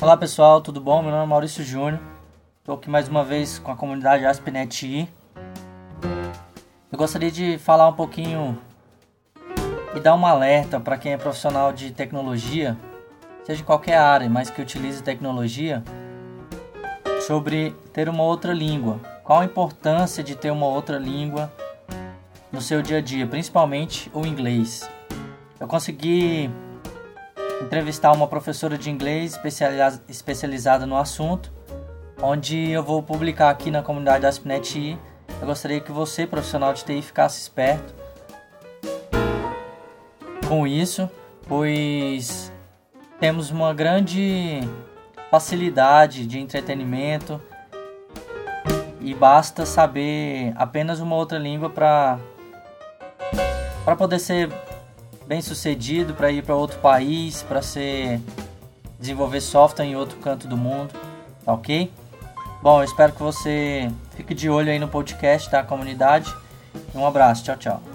Olá pessoal, tudo bom? Meu nome é Maurício Júnior. Estou aqui mais uma vez com a comunidade AspNet I. Eu gostaria de falar um pouquinho e dar um alerta para quem é profissional de tecnologia, seja em qualquer área, mas que utilize tecnologia, sobre ter uma outra língua. Qual a importância de ter uma outra língua no seu dia a dia, principalmente o inglês. Eu consegui entrevistar uma professora de inglês especializada no assunto, onde eu vou publicar aqui na comunidade da Aspnet. Eu gostaria que você, profissional de TI, ficasse esperto com isso, pois temos uma grande facilidade de entretenimento e basta saber apenas uma outra língua para para poder ser bem sucedido, para ir para outro país, para ser desenvolver software em outro canto do mundo, tá ok? Bom, eu espero que você fique de olho aí no podcast da comunidade. Um abraço, tchau, tchau.